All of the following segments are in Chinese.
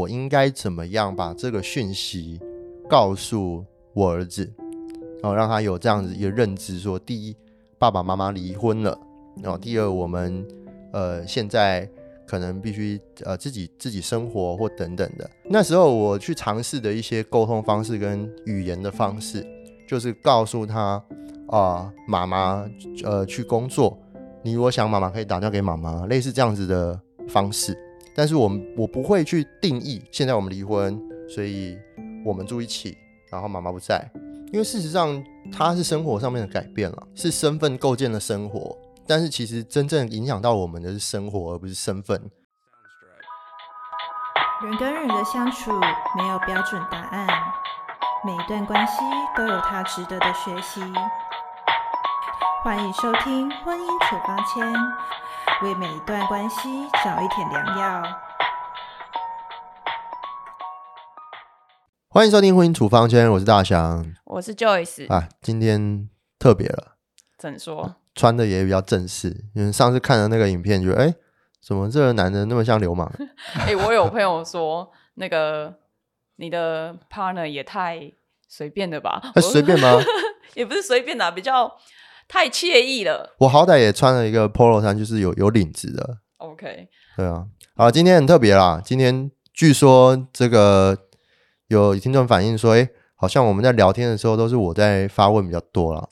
我应该怎么样把这个讯息告诉我儿子，然后让他有这样子一个认知：说，第一，爸爸妈妈离婚了；然后第二，我们呃现在可能必须呃自己自己生活或等等的。那时候我去尝试的一些沟通方式跟语言的方式，就是告诉他啊，妈妈呃去工作，你如果想妈妈可以打电话给妈妈，类似这样子的方式。但是我们我不会去定义，现在我们离婚，所以我们住一起，然后妈妈不在，因为事实上它是生活上面的改变了，是身份构建了生活，但是其实真正影响到我们的是生活，而不是身份。人跟人的相处没有标准答案，每一段关系都有它值得的学习。欢迎收听《婚姻处方签》。为每一段关系找一点良药。欢迎收听《婚姻处方圈》，我是大祥，我是 Joyce 啊。今天特别了，怎说？穿的也比较正式，因为上次看的那个影片，觉得哎，怎么这个男的那么像流氓？哎，我有朋友说，那个你的 partner 也太随便了吧？随便吗？也不是随便的，比较。太惬意了。我好歹也穿了一个 polo 衫，就是有有领子的。OK。对啊，好，今天很特别啦。今天据说这个有听众反映说，哎，好像我们在聊天的时候都是我在发问比较多了。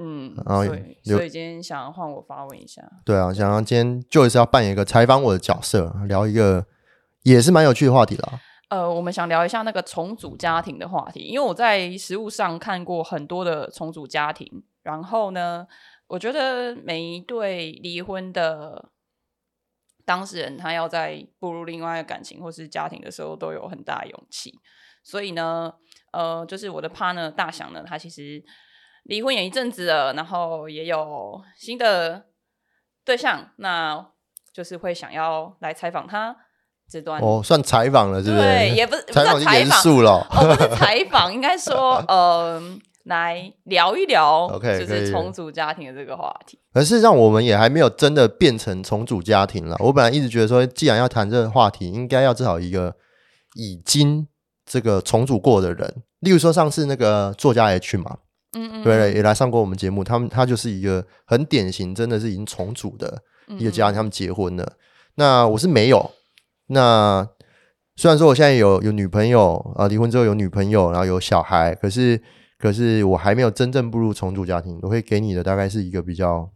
嗯，然后所以今天想要换我发问一下。对啊，想要今天就是要扮演一个采访我的角色，聊一个也是蛮有趣的话题啦。呃，我们想聊一下那个重组家庭的话题，因为我在实物上看过很多的重组家庭。然后呢，我觉得每一对离婚的当事人，他要在步入另外一个感情或是家庭的时候，都有很大勇气。所以呢，呃，就是我的 partner 大祥呢，他其实离婚也一阵子了，然后也有新的对象，那就是会想要来采访他这段哦，算采访了，是不是？对，也不是采访严肃了，哦，不是采访，应该说，嗯。来聊一聊，OK，就是重组家庭的这个话题。可是让我们也还没有真的变成重组家庭了。我本来一直觉得说，既然要谈这个话题，应该要至少一个已经这个重组过的人。例如说上次那个作家 H 嘛，嗯嗯，对，也来上过我们节目。他们他就是一个很典型，真的是已经重组的一个家庭，他们结婚了。那我是没有。那虽然说我现在有有女朋友啊，离婚之后有女朋友，然后有小孩，可是。可是我还没有真正步入重组家庭，我会给你的大概是一个比较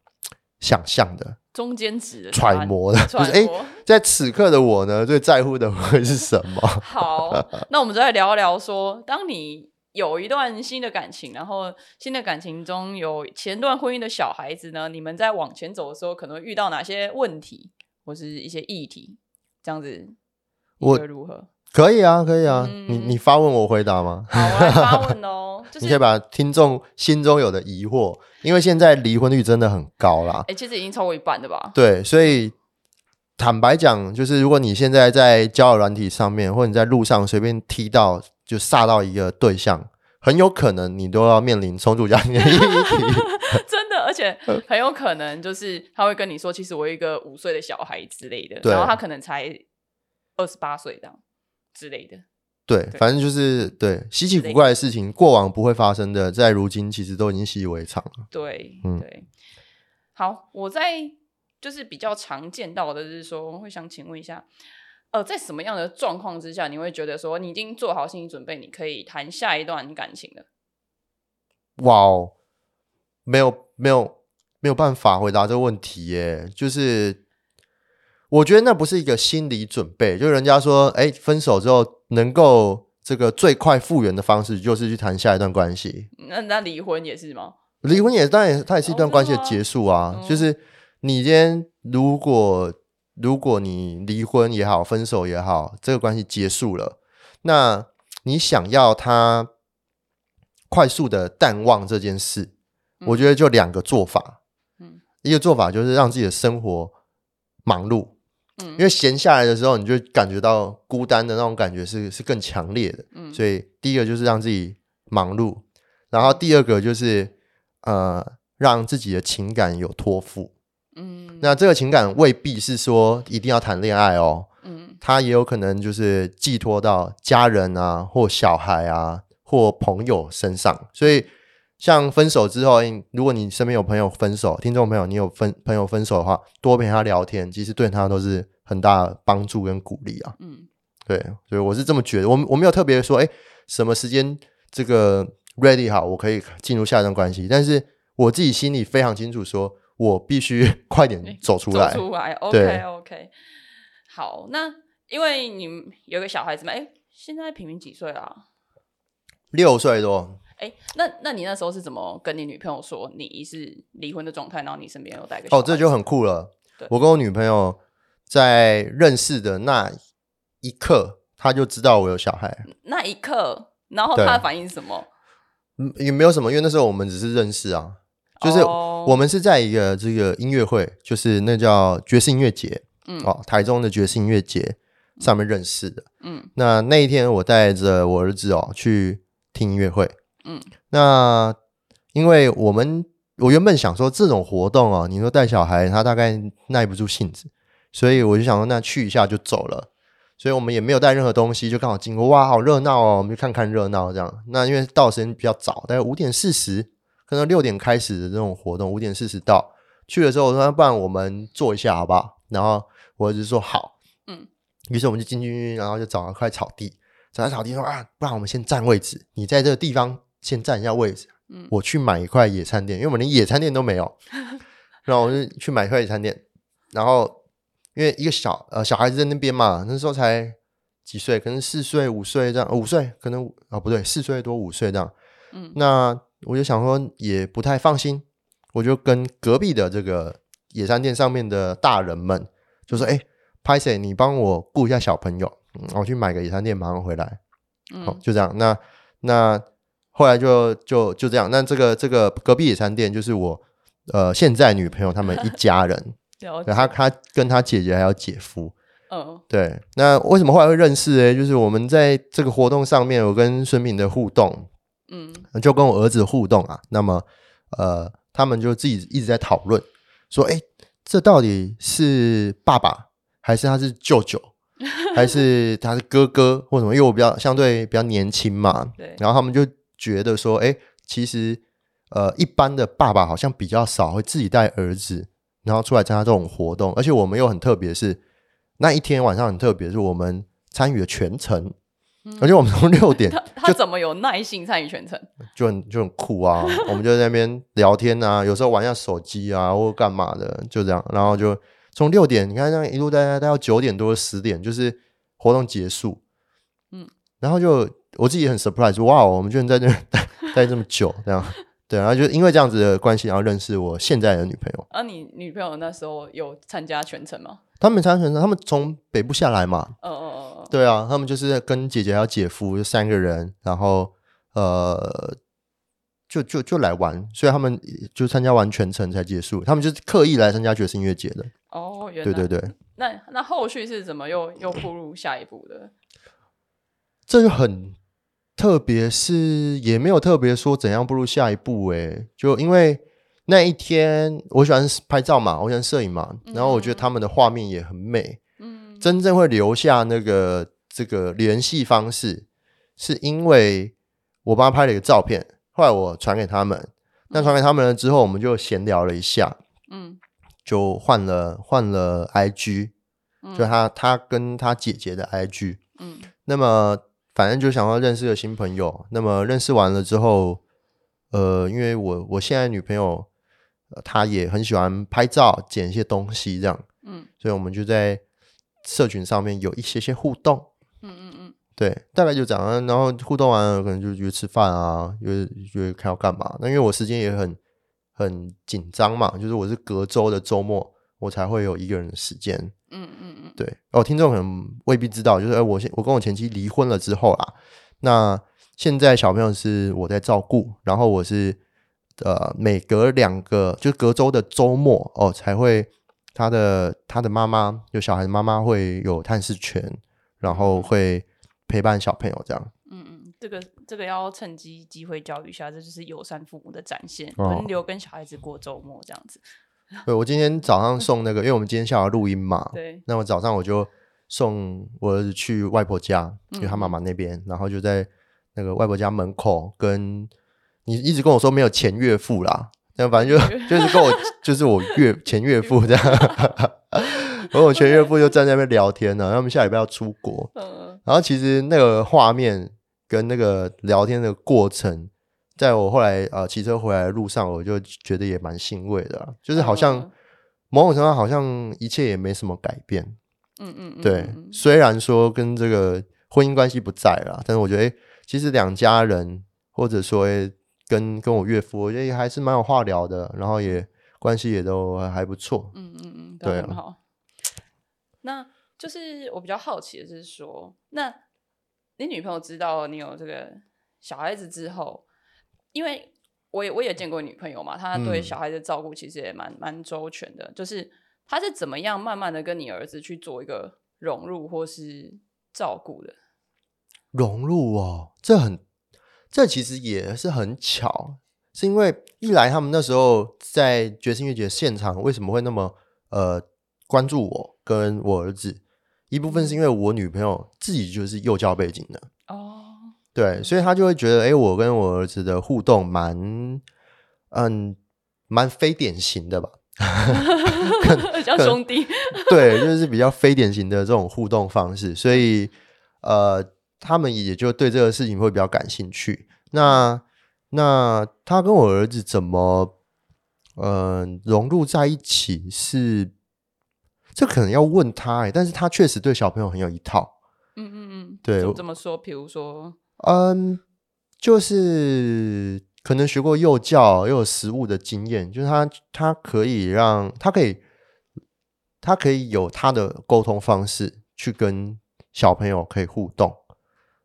想象的中间值揣摩的，就是哎，在此刻的我呢，最在乎的会是什么？好，那我们再聊一聊，说当你有一段新的感情，然后新的感情中有前段婚姻的小孩子呢，你们在往前走的时候，可能遇到哪些问题或是一些议题？这样子，我如何？可以啊，可以啊，你你发问我回答吗？好，我发问哦。你可以把听众心中有的疑惑，因为现在离婚率真的很高啦。哎，其实已经超过一半的吧？对，所以坦白讲，就是如果你现在在交友软体上面，或者你在路上随便踢到就煞到一个对象，很有可能你都要面临重组家庭的议题。真的，而且 很有可能就是他会跟你说，其实我有一个五岁的小孩之类的，然后他可能才二十八岁这样。之类的，对，反正就是对稀奇古怪的事情，过往不会发生的，在如今其实都已经习以为常了。对，嗯，对。好，我在就是比较常见到的，就是说，我会想请问一下，呃，在什么样的状况之下，你会觉得说，你已经做好心理准备，你可以谈下一段感情了？哇哦，没有，没有，没有办法回答这个问题耶，就是。我觉得那不是一个心理准备，就人家说，哎，分手之后能够这个最快复原的方式，就是去谈下一段关系。那那离婚也是吗？离婚也当然，它也是一段关系的结束啊。就是你今天如果如果你离婚也好，分手也好，这个关系结束了，那你想要他快速的淡忘这件事，我觉得就两个做法。嗯，一个做法就是让自己的生活忙碌。因为闲下来的时候，你就感觉到孤单的那种感觉是是更强烈的。嗯，所以第一个就是让自己忙碌，然后第二个就是呃让自己的情感有托付。嗯，那这个情感未必是说一定要谈恋爱哦。嗯，嗯他也有可能就是寄托到家人啊，或小孩啊，或朋友身上。所以，像分手之后，如果你身边有朋友分手，听众朋友，你有分朋友分手的话，多陪他聊天，其实对他都是很大的帮助跟鼓励啊。嗯对，所以我是这么觉得。我我没有特别说，哎，什么时间这个 ready 好，我可以进入下一段关系。但是我自己心里非常清楚说，我必须快点走出来。走出来对，OK OK。好，那因为你们有个小孩子嘛，哎，现在平平几岁啊？六岁多，哎，那那你那时候是怎么跟你女朋友说你是离婚的状态，然后你身边有带个小哦，这就很酷了对。我跟我女朋友在认识的那一刻，她就知道我有小孩。那一刻，然后对他的反应是什么？嗯，也没有什么，因为那时候我们只是认识啊，就是哦我们是在一个这个音乐会，就是那叫爵士音乐节，嗯哦，台中的爵士音乐节上面认识的。嗯那那一天我带着我儿子哦去听音乐会，嗯那因为我们我原本想说这种活动哦，你说带小孩他大概耐不住性子，所以我就想说那去一下就走了。所以我们也没有带任何东西，就刚好经过，哇，好热闹哦，我们就看看热闹这样。那因为到时间比较早，大概五点四十，可能六点开始的这种活动，五点四十到。去的时候我说，不然我们坐一下好不好？然后我儿子说好，嗯，于是我们就进去，然后就找了块草地，找到草地说啊，不然我们先占位置，你在这个地方先占一下位置，嗯。我去买一块野餐垫，因为我们连野餐垫都没有，然后我就去买一块野餐垫，然后因为一个小呃小孩子在那边嘛，那时候才几岁，可能四岁五岁这样，五岁可能啊、不对，四岁多五岁这样，嗯。那我就想说也不太放心，我就跟隔壁的这个野餐垫上面的大人们就说：“哎、拍谁，你帮我顾一下小朋友，嗯，我去买个野餐垫，马上回来。”好、嗯就这样。那那后来就就就这样。那这个这个隔壁野餐店就是我呃现在女朋友他们一家人，对他他跟他姐姐还有姐夫。嗯对，那为什么后来会认识呢？就是我们在这个活动上面，我跟孙敏的互动，嗯就跟我儿子互动啊。那么，呃，他们就自己一直在讨论，说，哎，这到底是爸爸，还是他是舅舅，还是他是哥哥，或什么？因为我比较相对比较年轻嘛，对然后他们就觉得说，哎，其实，呃，一般的爸爸好像比较少会自己带儿子，然后出来参加这种活动，而且我们又很特别是，那一天晚上很特别，是我们参与了全程。而且我们从六点 他他怎么有耐心参与全程？就很就很酷啊，我们就在那边聊天啊，有时候玩一下手机啊，或干嘛的，就这样，然后就从六点，你看这样一路待待待到九点多十点，就是活动结束，嗯，然后就我自己也很 surprise，哇，我们居然在这待待这么久，这样，对，然后就因为这样子的关系，然后认识我现在的女朋友，啊，你女朋友那时候有参加全程吗？他们参加全程他们从北部下来嘛，嗯嗯嗯嗯，对啊，他们就是跟姐姐还有姐夫就三个人，然后呃，就就就来玩，所以他们就参加完全程才结束。他们就是刻意来参加爵士音乐节的。哦，原来对对对，那那后续是怎么又又步入下一步的？这就很特别，是也没有特别说怎样步入下一步。诶，就因为那一天我喜欢拍照嘛，我喜欢摄影嘛，然后我觉得他们的画面也很美。嗯真正会留下那个这个联系方式，是因为我帮他拍了一个照片，后来我传给他们。那传给他们了之后，我们就闲聊了一下，嗯就换了换了 IG，嗯就他他跟他姐姐的 IG。嗯那么反正就想要认识个新朋友。那么认识完了之后，呃，因为我我现在女朋友，呃她也很喜欢拍照、剪一些东西这样，嗯所以我们就在社群上面有一些些互动。嗯嗯嗯对，大概就这样。啊然后互动完了，可能就约吃饭啊，约约看要干嘛。那因为我时间也很很紧张嘛，就是我是隔周的周末我才会有一个人的时间。嗯嗯嗯，对，哦，听众可能未必知道，就是哎，我现我跟我前妻离婚了之后啊，那现在小朋友是我在照顾，然后我是呃每隔两个就隔周的周末哦才会他的他的妈妈有小孩的妈妈会有探视权，然后会陪伴小朋友这样。嗯嗯，这个这个要趁机机会教育一下，这就是友善父母的展现，哦轮流跟小孩子过周末这样子。对我今天早上送那个，因为我们今天下午要录音嘛，对，那我早上我就送我儿子去外婆家，就他妈妈那边，然后就在那个外婆家门口跟你一直跟我说没有前岳父啦，那反正就 就是跟我就是我岳前岳父这样，然后我前岳父就站在那边聊天呢，他们下礼拜要出国，嗯。然后其实那个画面跟那个聊天的过程，在我后来呃骑车回来的路上，我就觉得也蛮欣慰的啊，就是好像嗯某种程度好像一切也没什么改变。嗯嗯嗯，对，嗯虽然说跟这个婚姻关系不在了，但是我觉得，诶其实两家人或者说诶跟跟我岳父，我觉得也还是蛮有话聊的，然后也关系也都还不错。嗯嗯嗯，对啊对很好。那就是我比较好奇的是说，那你女朋友知道你有这个小孩子之后，因为我也我也见过女朋友嘛，她对嗯小孩的照顾其实也蛮蛮周全的，就是她是怎么样慢慢的跟你儿子去做一个融入或是照顾的？融入哦，这很，这其实也是很巧，是因为一来他们那时候在决心月节现场为什么会那么呃关注我跟我儿子，一部分是因为我女朋友自己就是幼教背景的，哦，对，所以他就会觉得，哎，我跟我儿子的互动蛮，嗯，蛮非典型的吧？像 兄弟，对，就是比较非典型的这种互动方式，所以呃，他们也就对这个事情会比较感兴趣。那那他跟我儿子怎么呃融入在一起是？这可能要问他哎，但是他确实对小朋友很有一套。嗯嗯嗯，对这么说？比如说，嗯，就是可能学过幼教，又有实务的经验，就是他他可以让他可以他可以有他的沟通方式去跟小朋友可以互动。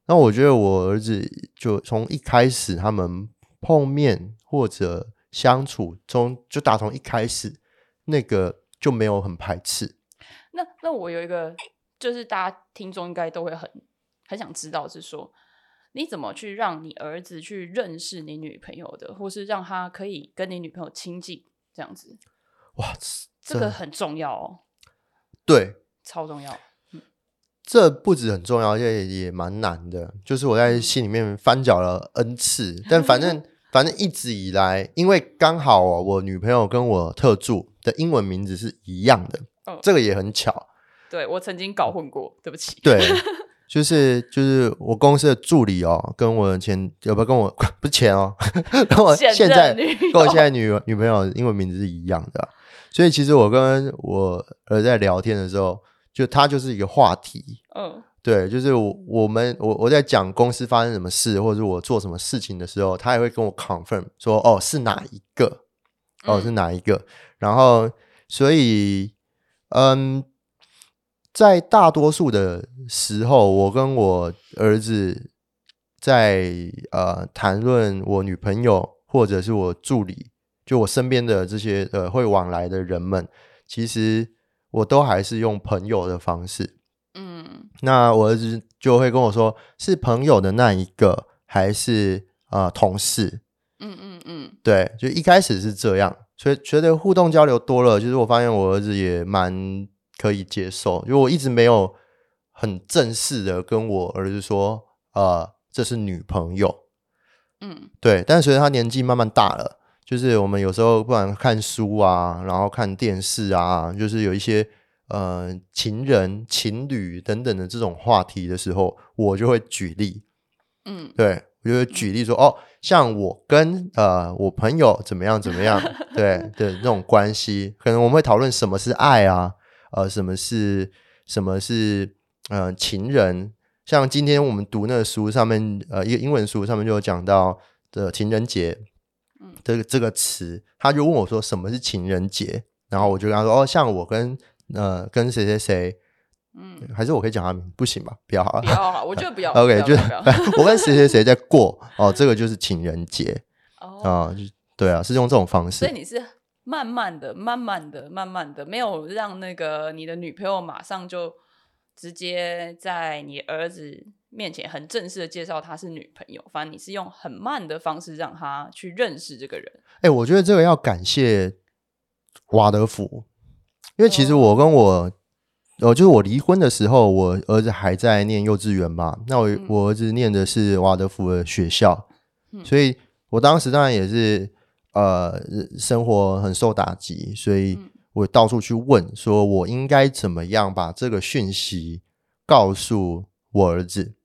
那我觉得我儿子就从一开始他们碰面或者相处中，就打从一开始那个就没有很排斥。那那我有一个，就是大家听众应该都会很很想知道，是说你怎么去让你儿子去认识你女朋友的，或是让他可以跟你女朋友亲近，这样子，哇，这个很重要哦，对，超重要。这不止很重要，而且也蛮难的。就是我在心里面翻搅了 n 次，但反正 反正一直以来，因为刚好哦，我女朋友跟我特助的英文名字是一样的，哦这个也很巧。对我曾经搞混过，对不起。对，就是就是我公司的助理哦，跟我前有不跟我不是前哦，跟我现现在跟我现在女女朋友英文名字是一样的啊、所以其实我跟我儿在聊天的时候，就他就是一个话题。嗯对，就是我我们我我在讲公司发生什么事，或者是我做什么事情的时候，他也会跟我 confirm 说，哦，是哪一个，哦，是嗯哪一个。然后，所以，嗯，在大多数的时候，我跟我儿子在呃谈论我女朋友或者是我助理，就我身边的这些呃会往来的人们，其实我都还是用朋友的方式。嗯那我儿子就会跟我说，是朋友的那一个，还是呃同事？嗯嗯嗯，对，就一开始是这样，所以觉得互动交流多了，就是我发现我儿子也蛮可以接受，因为我一直没有很正式的跟我儿子说，呃，这是女朋友。嗯。对，但随着他年纪慢慢大了，就是我们有时候不管看书啊，然后看电视啊，就是有一些呃情人、情侣等等的这种话题的时候，我就会举例，嗯。对我就会举例说，哦，像我跟呃我朋友怎么样怎么样，对 的那种关系，可能我们会讨论什么是爱啊，呃，什么是什么是呃情人。像今天我们读那个书上面，呃，一个英文书上面就有讲到的情人节，嗯这个这个词，他就问我说什么是情人节，然后我就跟他说，哦，像我跟呃跟谁谁谁，嗯，还是我可以讲他名，不行吧？不要好了不。要好，我觉得不要。OK，就是我跟谁谁谁在过 哦，这个就是情人节哦，对啊，是用这种方式。所以你是慢慢的、慢慢的、慢慢的，没有让那个你的女朋友马上就直接在你儿子面前很正式的介绍她是女朋友，反正你是用很慢的方式让他去认识这个人。哎、我觉得这个要感谢瓦德福，因为其实哦我跟我呃，就是我离婚的时候，我儿子还在念幼稚园嘛。那我、嗯我儿子念的是瓦德福的学校，嗯所以我当时当然也是呃生活很受打击，所以嗯我到处去问，说我应该怎么样把这个讯息告诉我儿子，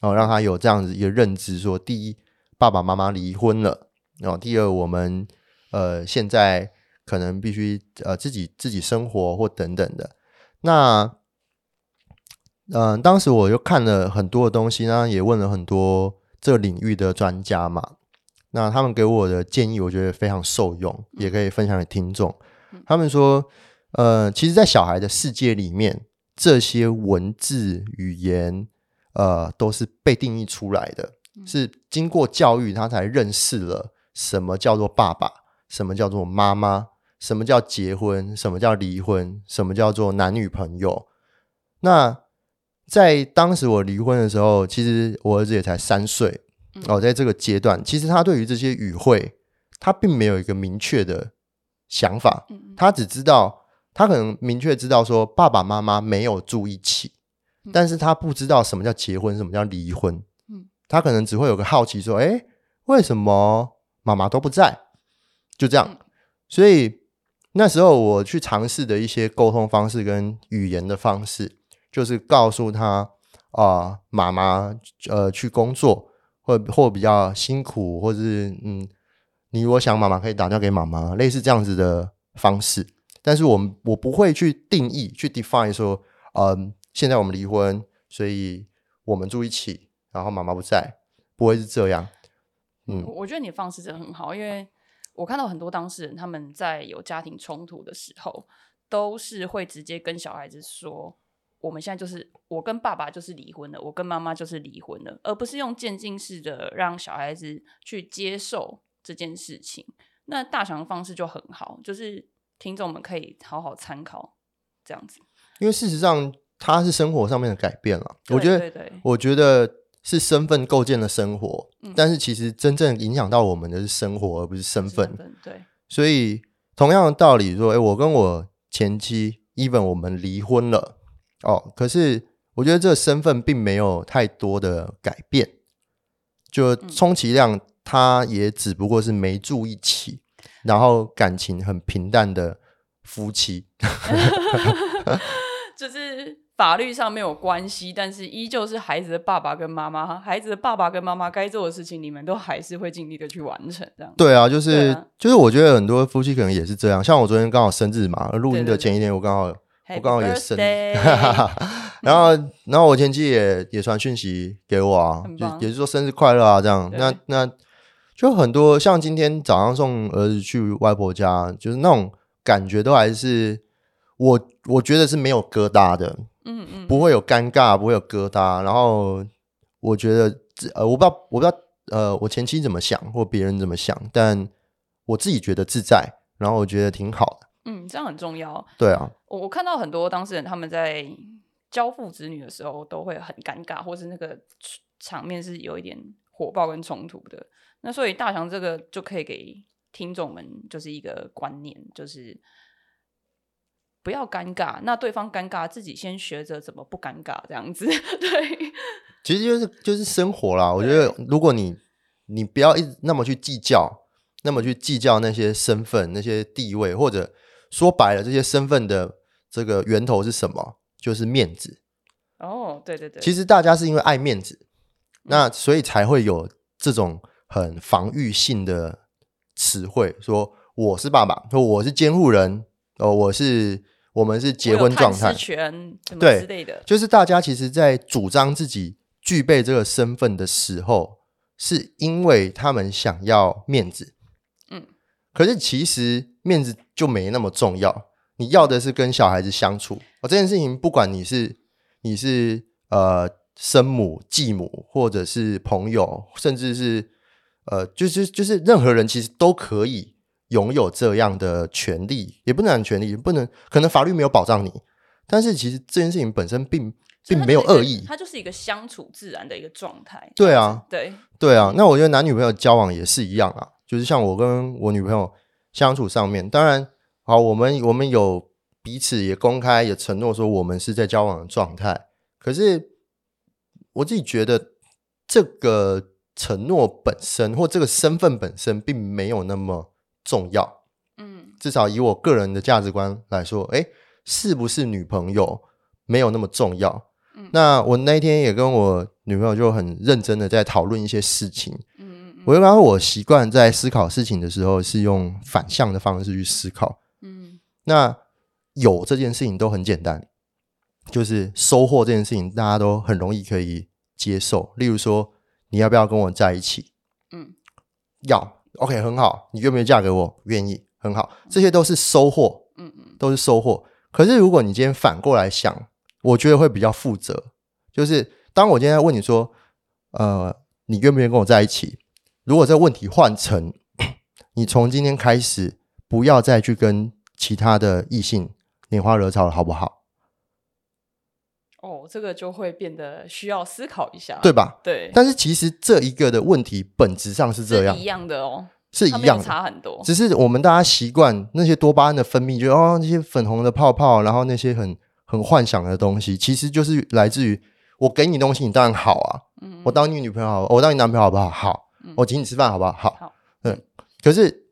然后让他有这样子一个认知说，第一，爸爸妈妈离婚了，然后第二，我们呃现在可能必须呃自己自己生活或等等的。那嗯、呃当时我就看了很多的东西，然后，也问了很多这个领域的专家嘛。那他们给我的建议，我觉得非常受用，也可以分享给听众。他们说，呃，其实，在小孩的世界里面，这些文字语言，呃，都是被定义出来的，是经过教育，他才认识了什么叫做爸爸，什么叫做妈妈，什么叫结婚，什么叫离婚，什么叫做男女朋友。那在当时我离婚的时候，其实我儿子也才三岁哦，在这个阶段，其实他对于这些语汇，他并没有一个明确的想法，嗯他只知道他可能明确知道说爸爸妈妈没有住一起，但是他不知道什么叫结婚，什么叫离婚。嗯他可能只会有个好奇说，哎，为什么妈妈都不在？就这样。嗯所以那时候我去尝试的一些沟通方式跟语言的方式，就是告诉他啊，妈妈呃去工作，或或比较辛苦，或是嗯，你如果想妈妈可以打电话给妈妈，类似这样子的方式。但是我们我不会去定义去 define 说，嗯，现在我们离婚，所以我们住一起，然后妈妈不在，不会是这样。嗯我觉得你的方式真的很好，因为我看到很多当事人他们在有家庭冲突的时候，都是会直接跟小孩子说：“我们现在就是我跟爸爸就是离婚了，我跟妈妈就是离婚了”，而不是用渐进式的让小孩子去接受这件事情。那大强的方式就很好，就是听众们可以好好参考这样子。因为事实上他是生活上面的改变了。我觉得，对对对我觉得是身份构建了生活，嗯但是其实真正影响到我们的是生活，而不是身份。身份对，所以同样的道理，说，哎，我跟我前妻，even 我们离婚了，哦，可是我觉得这个身份并没有太多的改变，就充其量他也只不过是没住一起，然后感情很平淡的夫妻。就是法律上没有关系，但是依旧是孩子的爸爸跟妈妈，孩子的爸爸跟妈妈该做的事情，你们都还是会尽力的去完成，这样。对啊，就是啊就是，我觉得很多夫妻可能也是这样。像我昨天刚好生日嘛，录音的前一天我刚好我刚好也生 birthday 然后然后我前妻也也传讯息给我啊很，就也是说生日快乐啊这样。那那就很多像今天早上送儿子去外婆家，就是那种感觉都还是我我觉得是没有疙瘩的，嗯嗯，不会有尴尬，不会有疙瘩。然后我觉得这呃，我不知道我不知道呃，我前妻怎么想或别人怎么想，但我自己觉得自在，然后我觉得挺好的。嗯，这样很重要。对啊，我我看到很多当事人他们在交付子女的时候都会很尴尬，或是那个场面是有一点火爆跟冲突的。那所以大强这个就可以给听众们就是一个观念，就是不要尴尬，那对方尴尬，自己先学着怎么不尴尬，这样子。对，其实就是就是生活啦。我觉得如果你你不要一直那么去计较，那么去计较那些身份、那些地位，或者说白了，这些身份的这个源头是什么？就是面子。哦，对对对，其实大家是因为爱面子，那所以才会有这种很防御性的词汇，说我是爸爸，说我是监护人，哦，我是我们是结婚状态对之类的。就是大家其实在主张自己具备这个身份的时候，是因为他们想要面子，嗯，可是其实面子就没那么重要，你要的是跟小孩子相处。哦，这件事情不管你是你是呃生母、继母，或者是朋友，甚至是呃，就是就是任何人，其实都可以拥有这样的权利，也不能讲权利，不能可能法律没有保障你，但是其实这件事情本身并并没有恶意。它就是一个相处自然的一个状态。对啊，对，对啊，那我觉得男女朋友交往也是一样啊，就是像我跟我女朋友相处上面，当然好，我们我们有彼此也公开也承诺说我们是在交往的状态，可是我自己觉得这个承诺本身或这个身份本身并没有那么重要。嗯至少以我个人的价值观来说，哎，是不是女朋友没有那么重要。嗯那我那一天也跟我女朋友就很认真的在讨论一些事情。我就刚刚我习惯在思考事情的时候是用反向的方式去思考。嗯那有这件事情都很简单，就是收获这件事情大家都很容易可以接受。例如说，你要不要跟我在一起？嗯要，OK，很好。你愿不愿意嫁给我？愿意，很好。这些都是收获，嗯嗯都是收获。可是如果你今天反过来想，我觉得会比较负责。就是当我今天问你说，呃，你愿不愿意跟我在一起？如果这个问题换成，你从今天开始不要再去跟其他的异性拈花惹草了，好不好？哦，这个就会变得需要思考一下，对吧？对，但是其实这一个的问题本质上是这样是一，样的哦，是一样的。差很多，只是我们大家习惯那些多巴胺的分泌，就哦那些粉红的泡泡，然后那些很很幻想的东西，其实就是来自于我给你东西，你当然好啊。嗯我当你女朋友好，我当你男朋友好不好？好嗯。我请你吃饭好不好？好。好，可是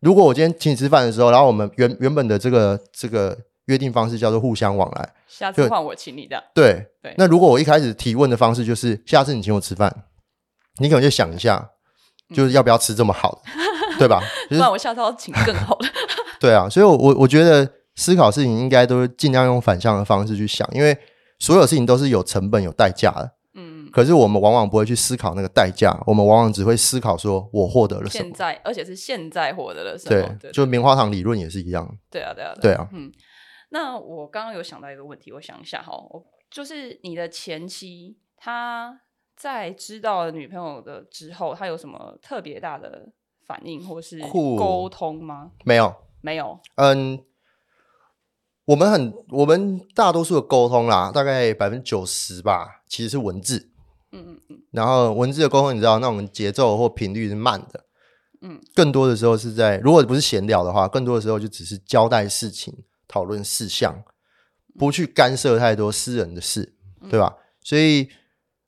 如果我今天请你吃饭的时候，然后我们原原本的这个这个约定方式叫做互相往来，下次换我请你的，对。对那如果我一开始提问的方式就是下次你请我吃饭，你可能就想一下，就是要不要吃这么好的，对吧？就是不然我下次要请更好的，对啊，所以我，我我觉得思考事情应该都是尽量用反向的方式去想，因为所有事情都是有成本、有代价的。嗯，可是我们往往不会去思考那个代价，我们往往只会思考说我获得了什么。现在而且是现在获得了什对么，，对就棉花糖理论也是一样。对啊，对啊，对啊，嗯，那我刚刚有想到一个问题，我想一下哈，我就是你的前妻，她在知道了女朋友的之后，她有什么特别大的反应或是酷沟通吗？没有，没有，嗯，我们很，我们大多数的沟通啦，大概百分之九十吧，其实是文字。嗯嗯嗯。然后文字的沟通，你知道那种节奏或频率是慢的，嗯，更多的时候是在，如果不是闲聊的话，更多的时候就只是交代事情、讨论事项，不去干涉太多私人的事，对吧？所以，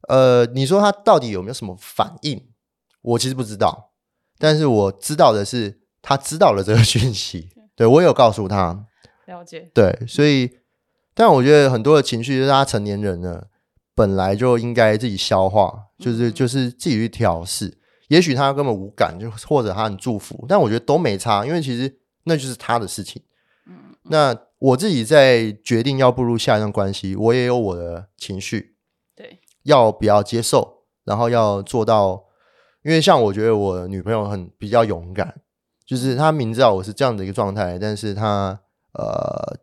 呃，你说他到底有没有什么反应，我其实不知道，但是我知道的是，他知道了这个讯息，对我有告诉他，了解，对，所以，但我觉得很多的情绪，就是他成年人了，本来就应该自己消化，就是嗯就是自己去调试。也许他根本无感，就或者他很祝福，但我觉得都没差，因为其实那就是他的事情。嗯那我自己在决定要步入下一段关系，我也有我的情绪，对，要不要接受，然后要做到。因为像我觉得我女朋友很比较勇敢，就是她明知道我是这样的一个状态，但是她呃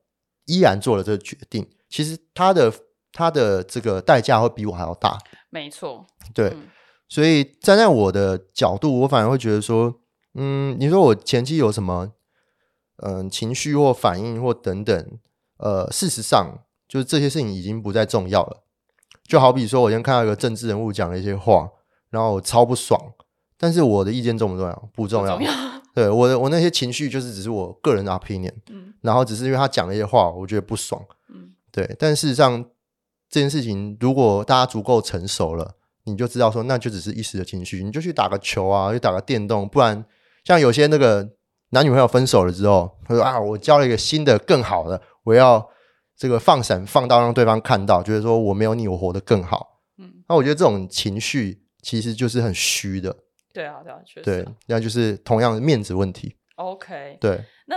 依然做了这个决定。其实她的她的这个代价会比我还要大，没错，对。嗯所以站在我的角度，我反而会觉得说，嗯，你说我前期有什么嗯情绪或反应或等等，呃，事实上就是这些事情已经不再重要了。就好比说，我今天看到一个政治人物讲了一些话，然后我超不爽，但是我的意见重不重要？不重要。重要，对我的我那些情绪就是只是我个人的 opinion，嗯然后只是因为他讲了一些话，我觉得不爽。嗯对，但事实上这件事情，如果大家足够成熟了，你就知道说，那就只是一时的情绪，你就去打个球啊，去打个电动，不然像有些那个男女朋友分手了之后，他说啊，我交了一个新的更好的，我要这个放闪放到让对方看到，觉得说我没有你，我活得更好。嗯，那我觉得这种情绪其实就是很虚的，对啊，对啊，确。实对啊，那就是同样的面子问题。，OK，对，那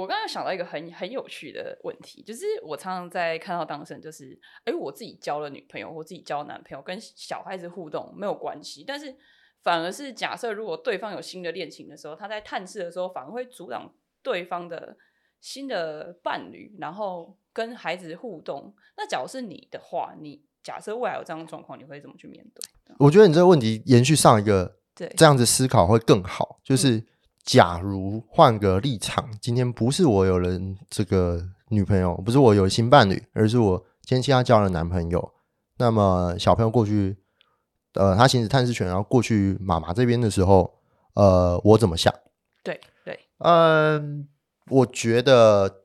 我刚刚想到一个很很有趣的问题，就是我常常在看到当事人，就是哎，诶我自己交了女朋友，我自己交男朋友，跟小孩子互动没有关系，但是反而是假设如果对方有新的恋情的时候，他在探视的时候，反而会阻挡对方的新的伴侣，然后跟孩子互动。那假如是你的话，你假设未来有这样的状况，你会怎么去面对？我觉得你这个问题延续上一个对，这样子思考会更好。就是假如换个立场，今天不是我有了这个女朋友，不是我有新伴侣，而是我今天替她交了男朋友，那么小朋友过去，呃，他行使探视权，然后过去妈妈这边的时候，呃，我怎么想？对对，嗯，我觉得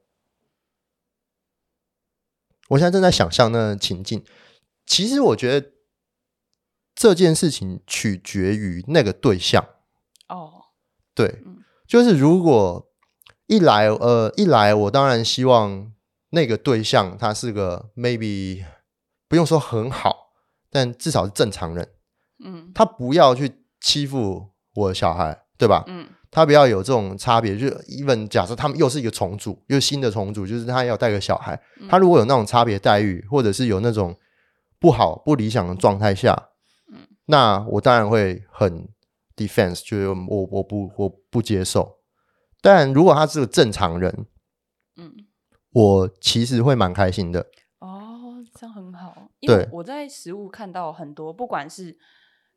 我现在正在想象那个情境。其实我觉得这件事情取决于那个对象。哦，对嗯，就是如果一来呃一来，我当然希望那个对象他是个 maybe 不用说很好，但至少是正常人，嗯。他不要去欺负我的小孩，对吧？嗯。他不要有这种差别，就是 even 假设他们又是一个重组，又是新的重组，就是他要带个小孩，他如果有那种差别待遇，或者是有那种不好不理想的状态下，嗯。那我当然会很 defense，就是我我不我不接受。但如果他是个正常人，嗯，我其实会蛮开心的。哦，这样很好。因为我在实物看到很多，不管是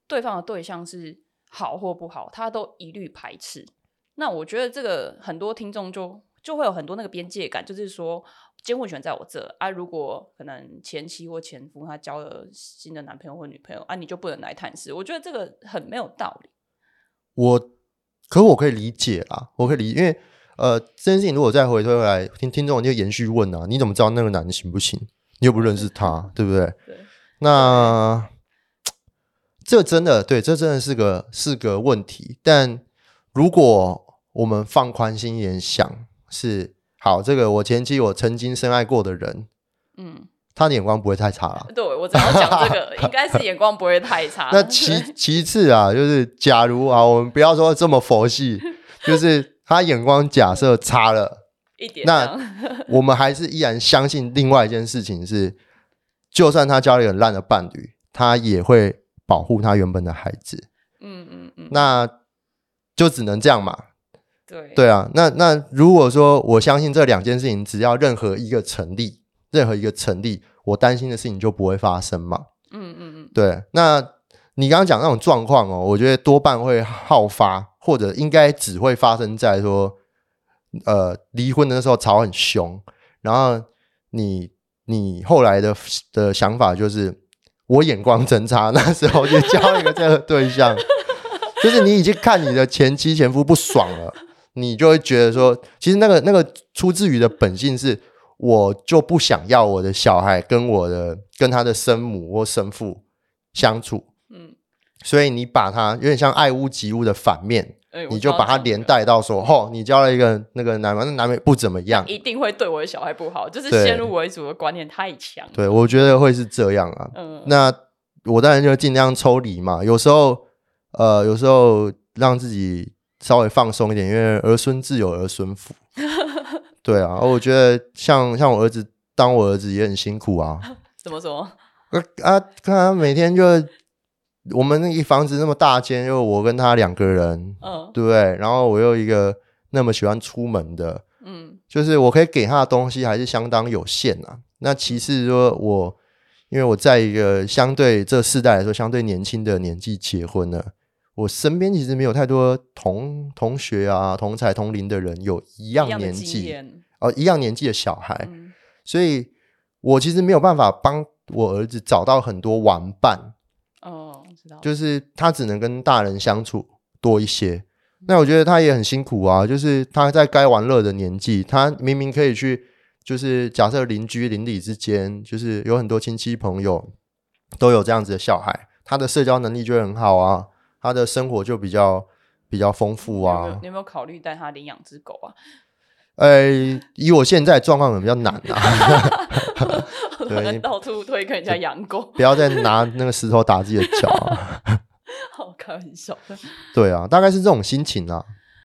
对方的对象是好或不好，他都一律排斥。那我觉得这个很多听众就就会有很多那个边界感，就是说监护权在我这啊，如果可能前妻或前夫他交了新的男朋友或女朋友啊，你就不能来探视。我觉得这个很没有道理。我可我可以理解啦，我可以理，因为呃，这件事情如果再回推回来，听听众就延续问啊，你怎么知道那个男的行不行？你又不认识他，对不对？对，那这真的对，这真的是个是个问题。但如果我们放宽心一点想，是好，这个我前期我曾经深爱过的人，嗯，他的眼光不会太差了。对我只要讲这个，应该是眼光不会太差。那其 其次啊，就是假如啊，我们不要说这么佛系，就是他眼光假设差了，一点那我们还是依然相信另外一件事情是，就算他交了一个很烂的伴侣，他也会保护他原本的孩子。嗯嗯嗯，那就只能这样嘛。对对啊，那那如果说我相信这两件事情，只要任何一个成立，任何一个成立，我担心的事情就不会发生嘛。嗯嗯嗯，对，那你刚刚讲那种状况哦，我觉得多半会好发，或者应该只会发生在说，呃，离婚的时候吵很凶，然后你你后来的的想法就是，我眼光真差，那时候就交一个这个对象，就是你已经看你的前妻前夫不爽了，你就会觉得说，其实那个那个出自于的本性是。我就不想要我的小孩跟我的跟他的生母或生父相处，嗯，所以你把他有点像爱屋及乌的反面，哎你就把他连，带到说，吼，你交了一个那个男朋友，那男朋友不怎么样，一定会对我的小孩不好，就是先入为主的观念太强。对我觉得会是这样啊。嗯，那我当然就尽量抽离嘛，有时候呃，有时候让自己稍微放松一点，因为儿孙自有儿孙福。对啊，我觉得像像我儿子当我儿子也很辛苦啊。怎么说？啊啊！看他每天就我们那一房子那么大间，就我跟他两个人，嗯对不对？然后我又一个那么喜欢出门的，嗯就是我可以给他的东西还是相当有限啊。那其次说我，因为我在一个相对这世代来说相对年轻的年纪结婚了，我身边其实没有太多同同学啊、同才同龄的人有一样年纪验哦、一样年纪的小孩，嗯所以我其实没有办法帮我儿子找到很多玩伴，哦，知道，就是他只能跟大人相处多一些。那我觉得他也很辛苦啊，就是他在该玩乐的年纪，他明明可以去，就是假设邻居邻里之间，就是有很多亲戚朋友都有这样子的小孩，他的社交能力就会很好啊，他的生活就比较比较丰富啊你。有没有考虑带他领养只狗啊？呃，以我现在状况可能比较难啊，对到处推给人家养狗，不要再拿那个石头打自己的脚啊。好开玩笑的。对啊，大概是这种心情啊。